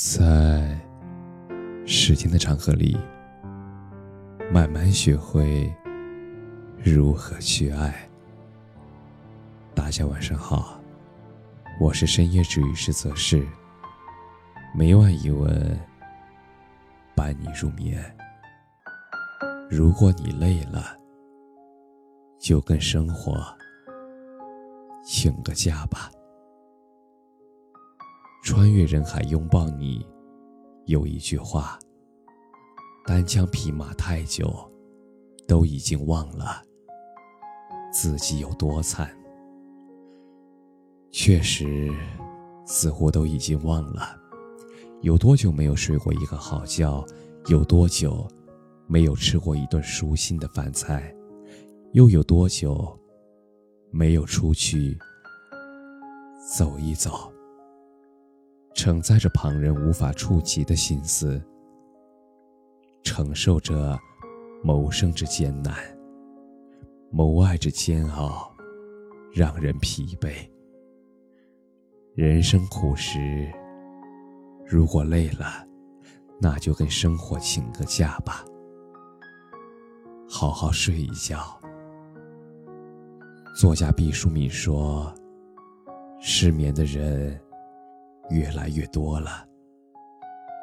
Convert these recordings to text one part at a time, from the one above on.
在时间的长河里，慢慢学会如何去爱。大家晚上好，我是深夜治愈师泽世，每晚一文伴你入眠。如果你累了，就跟生活请个假吧。穿越人海拥抱你，有一句话：单枪匹马太久，都已经忘了自己有多惨。确实，似乎都已经忘了有多久没有睡过一个好觉，有多久没有吃过一顿舒心的饭菜，又有多久没有出去走一走。承载着旁人无法触及的心思，承受着谋生之艰难，谋爱之煎熬，让人疲惫。人生苦时，如果累了，那就跟生活请个假吧，好好睡一觉。作家毕淑敏说：“失眠的人。”越来越多了。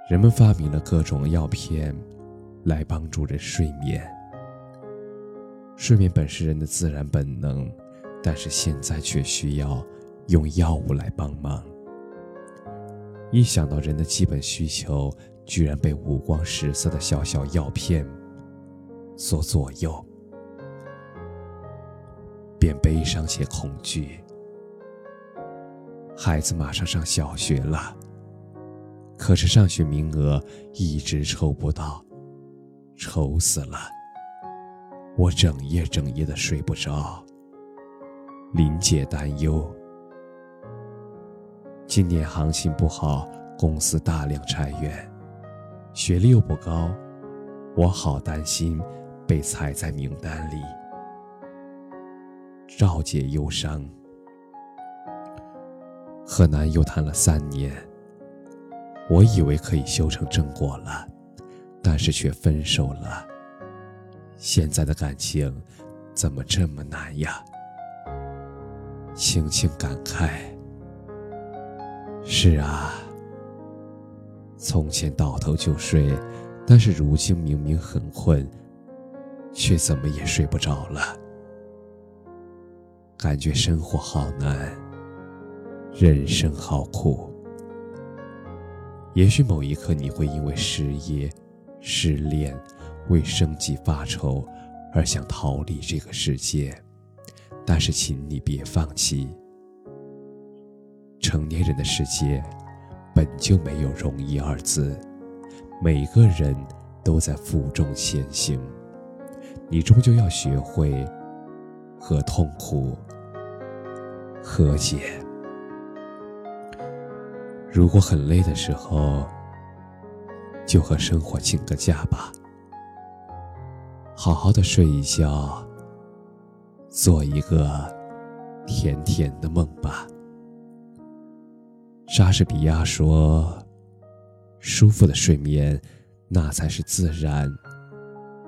人们发明了各种药片，来帮助人睡眠。睡眠本是人的自然本能，但是现在却需要用药物来帮忙。一想到人的基本需求居然被五光十色的小小药片所左右，便悲伤且恐惧。孩子马上上小学了，可是上学名额一直抽不到，愁死了。我整夜整夜的睡不着，林姐担忧。今年行情不好，公司大量裁员，学历又不高，我好担心被裁在名单里。赵姐忧伤。和男友谈了三年，我以为可以修成正果了，但是却分手了。现在的感情怎么这么难呀？轻轻感慨。是啊，从前倒头就睡，但是如今明明很困，却怎么也睡不着了，感觉生活好难。人生好苦，也许某一刻你会因为失业、失恋、为生计发愁而想逃离这个世界，但是请你别放弃。成年人的世界本就没有容易二字，每个人都在负重前行，你终究要学会和痛苦和解。如果很累的时候，就和生活请个假吧，好好的睡一觉，做一个甜甜的梦吧。莎士比亚说：“舒服的睡眠，那才是自然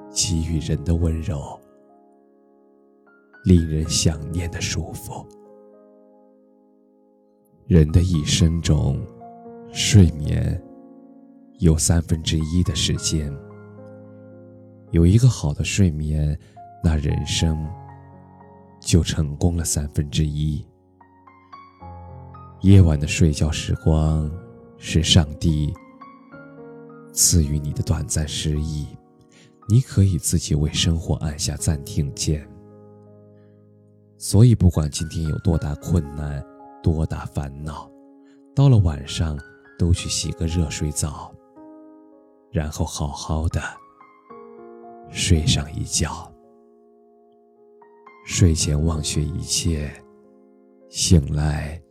给予人的温柔，令人想念的舒服。”人的一生中。睡眠有三分之一的时间，有一个好的睡眠，那人生就成功了三分之一。夜晚的睡觉时光是上帝赐予你的短暂失忆，你可以自己为生活按下暂停键。所以，不管今天有多大困难、多大烦恼，到了晚上。都去洗个热水澡，然后好好的睡上一觉。睡前忘却一切，醒来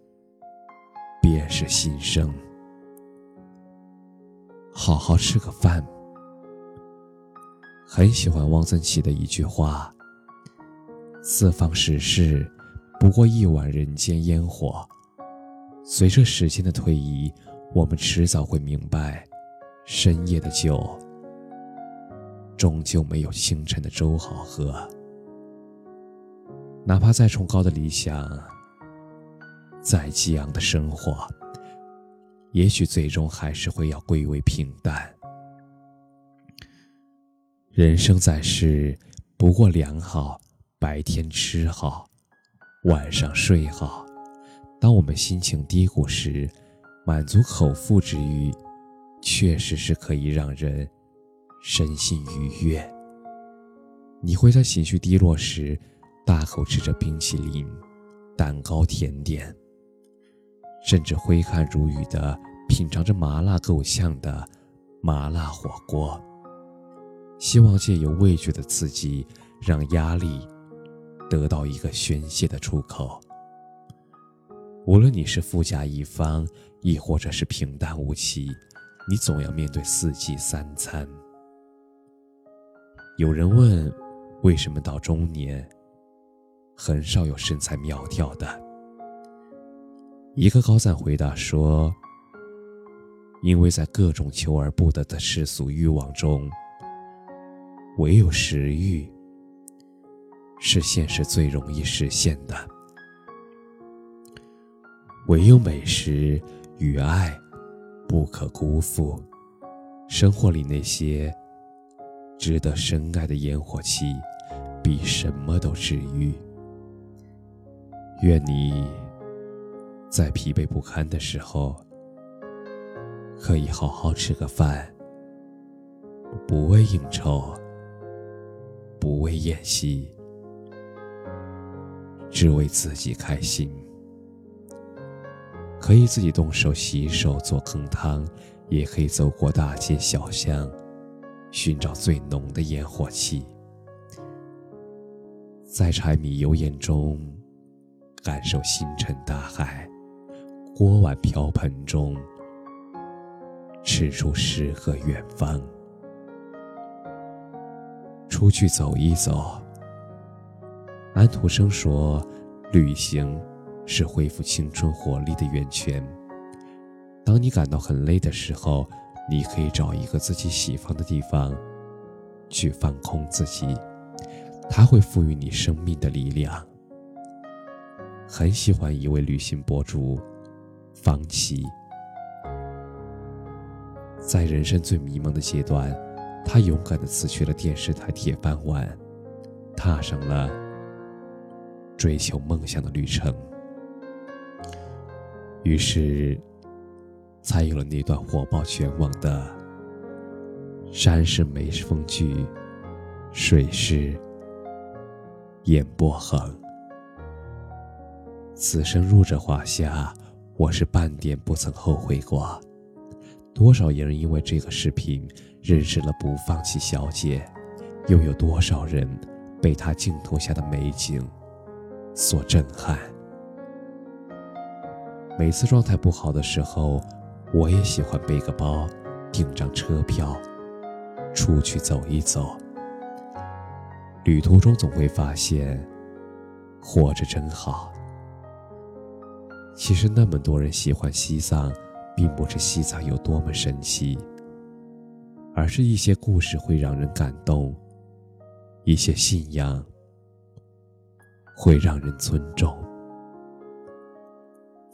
便是新生。好好吃个饭。很喜欢汪曾祺的一句话：“四方世事，不过一碗人间烟火。”随着时间的推移。我们迟早会明白，深夜的酒终究没有清晨的粥好喝。哪怕再崇高的理想，再激昂的生活，也许最终还是会要归为平淡。人生在世，不过良好，白天吃好，晚上睡好。当我们心情低谷时，满足口腹之欲，确实是可以让人身心愉悦。你会在情绪低落时，大口吃着冰淇淋、蛋糕、甜点，甚至挥汗如雨的品尝着麻辣够呛的麻辣火锅，希望借由味觉的刺激，让压力得到一个宣泄的出口。无论你是富甲一方。亦或者是平淡无奇，你总要面对四季三餐。有人问，为什么到中年，很少有身材苗条的？一个高赞回答说：“因为在各种求而不得的世俗欲望中，唯有食欲是现实最容易实现的，唯有美食。”与爱不可辜负，生活里那些值得深爱的烟火气，比什么都治愈。愿你在疲惫不堪的时候，可以好好吃个饭，不为应酬，不为演戏，只为自己开心。可以自己动手洗手做羹汤，也可以走过大街小巷，寻找最浓的烟火气，在柴米油盐中感受星辰大海，锅碗瓢盆中吃出诗和远方。出去走一走。安徒生说：“旅行。”是恢复青春活力的源泉。当你感到很累的时候，你可以找一个自己喜欢的地方，去放空自己，它会赋予你生命的力量。很喜欢一位旅行博主，方琦，在人生最迷茫的阶段，他勇敢地辞去了电视台铁饭碗，踏上了追求梦想的旅程。于是，才有了那段火爆全网的“山是眉峰聚，水是眼波横”。此生入这华夏，我是半点不曾后悔过。多少人因为这个视频认识了不放弃小姐，又有多少人被她镜头下的美景所震撼？每次状态不好的时候，我也喜欢背个包，订张车票，出去走一走。旅途中总会发现，活着真好。其实那么多人喜欢西藏，并不是西藏有多么神奇，而是一些故事会让人感动，一些信仰会让人尊重。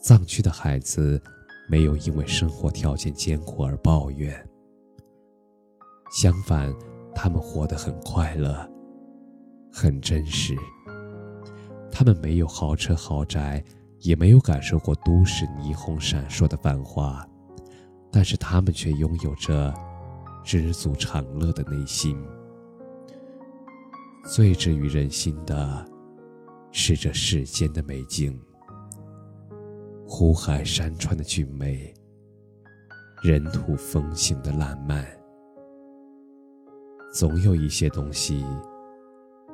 藏区的孩子没有因为生活条件艰苦而抱怨，相反，他们活得很快乐，很真实。他们没有豪车豪宅，也没有感受过都市霓虹闪烁的繁华，但是他们却拥有着知足常乐的内心。最治愈人心的，是这世间的美景。湖海山川的俊美，人土风情的烂漫，总有一些东西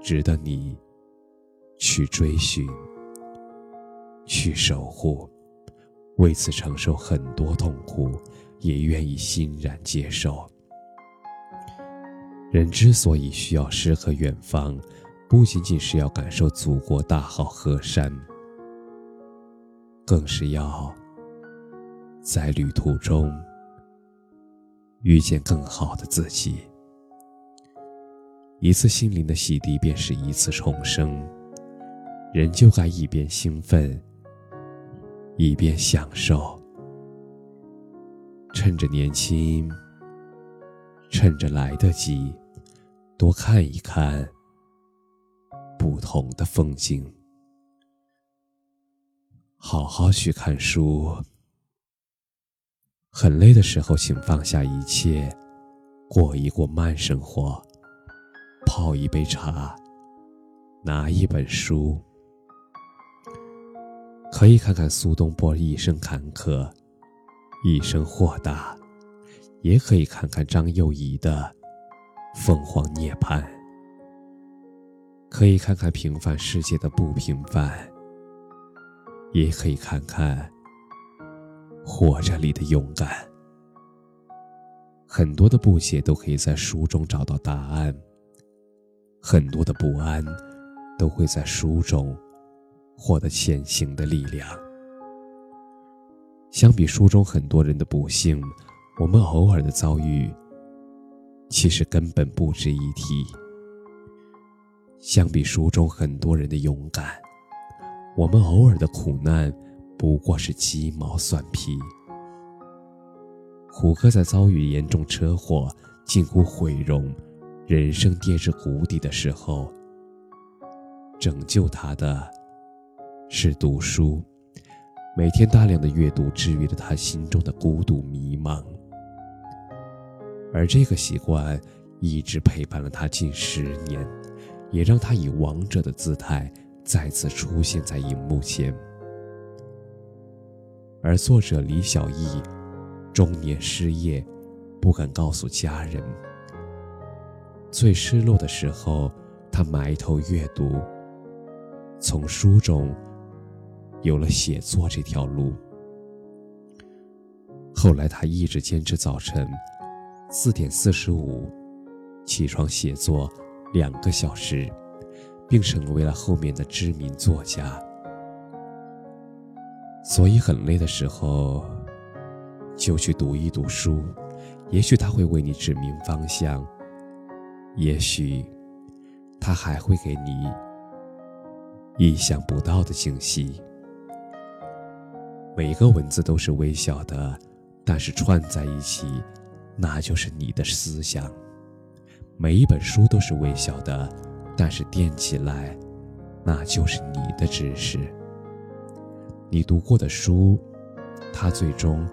值得你去追寻、去守护，为此承受很多痛苦，也愿意欣然接受。人之所以需要诗和远方，不仅仅是要感受祖国大好河山。更是要在旅途中遇见更好的自己。一次心灵的洗涤，便是一次重生。人就该一边兴奋，一边享受。趁着年轻，趁着来得及，多看一看不同的风景。好好去看书。很累的时候，请放下一切，过一过慢生活，泡一杯茶，拿一本书。可以看看苏东坡一生坎坷，一生豁达；也可以看看张幼仪的凤凰涅槃。可以看看平凡世界的不平凡，也可以看看活着里的勇敢。很多的不解都可以在书中找到答案，很多的不安都会在书中。获得前行的力量。相比书中很多人的不幸，我们偶尔的遭遇，其实根本不值一提。相比书中很多人的勇敢，我们偶尔的苦难，不过是鸡毛蒜皮。胡歌在遭遇严重车祸、近乎毁容、人生跌至谷底的时候，拯救他的。是读书，每天大量的阅读治愈了他心中的孤独迷茫，而这个习惯一直陪伴了他近十年，也让他以王者的姿态再次出现在荧幕前。而作者李小艺，中年失业，不敢告诉家人，最失落的时候，他埋头阅读，从书中。有了写作这条路，后来他一直坚持早晨四点四十五起床写作两个小时，并成为了后面的知名作家。所以很累的时候，就去读一读书，也许他会为你指明方向，也许他还会给你意想不到的惊喜。每个文字都是微小的，但是串在一起，那就是你的思想。每一本书都是微小的，但是垫起来，那就是你的知识。你读过的书，它最终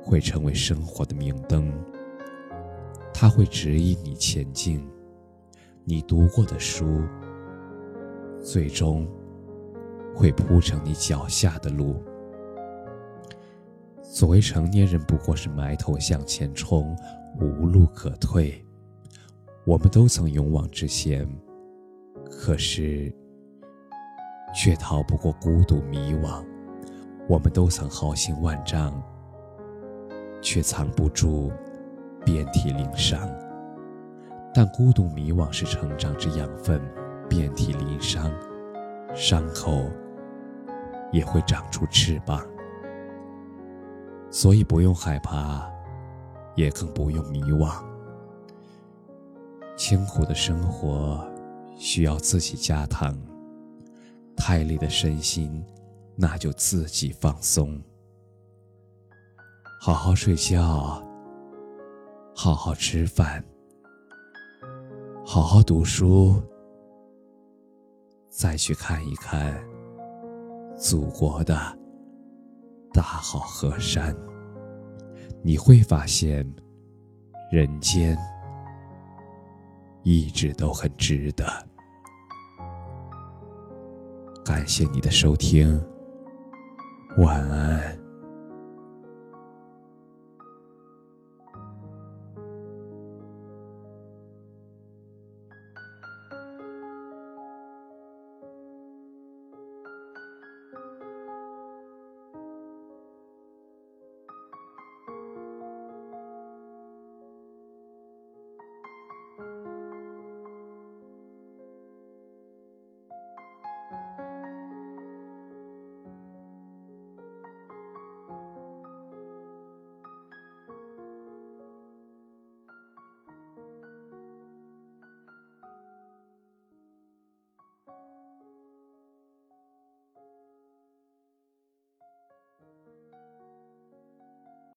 会成为生活的明灯，它会指引你前进。你读过的书，最终会铺成你脚下的路。作为成年人，不过是埋头向前冲，无路可退。我们都曾勇往直前，可是却逃不过孤独迷惘。我们都曾豪情万丈，却藏不住遍体鳞伤。但孤独迷惘是成长之养分，遍体鳞伤，伤口也会长出翅膀。所以不用害怕，也更不用迷惘。清苦的生活需要自己加糖，太累的身心那就自己放松。好好睡觉，好好吃饭，好好读书，再去看一看祖国的。大好河山，你会发现，人间一直都很值得。感谢你的收听，晚安。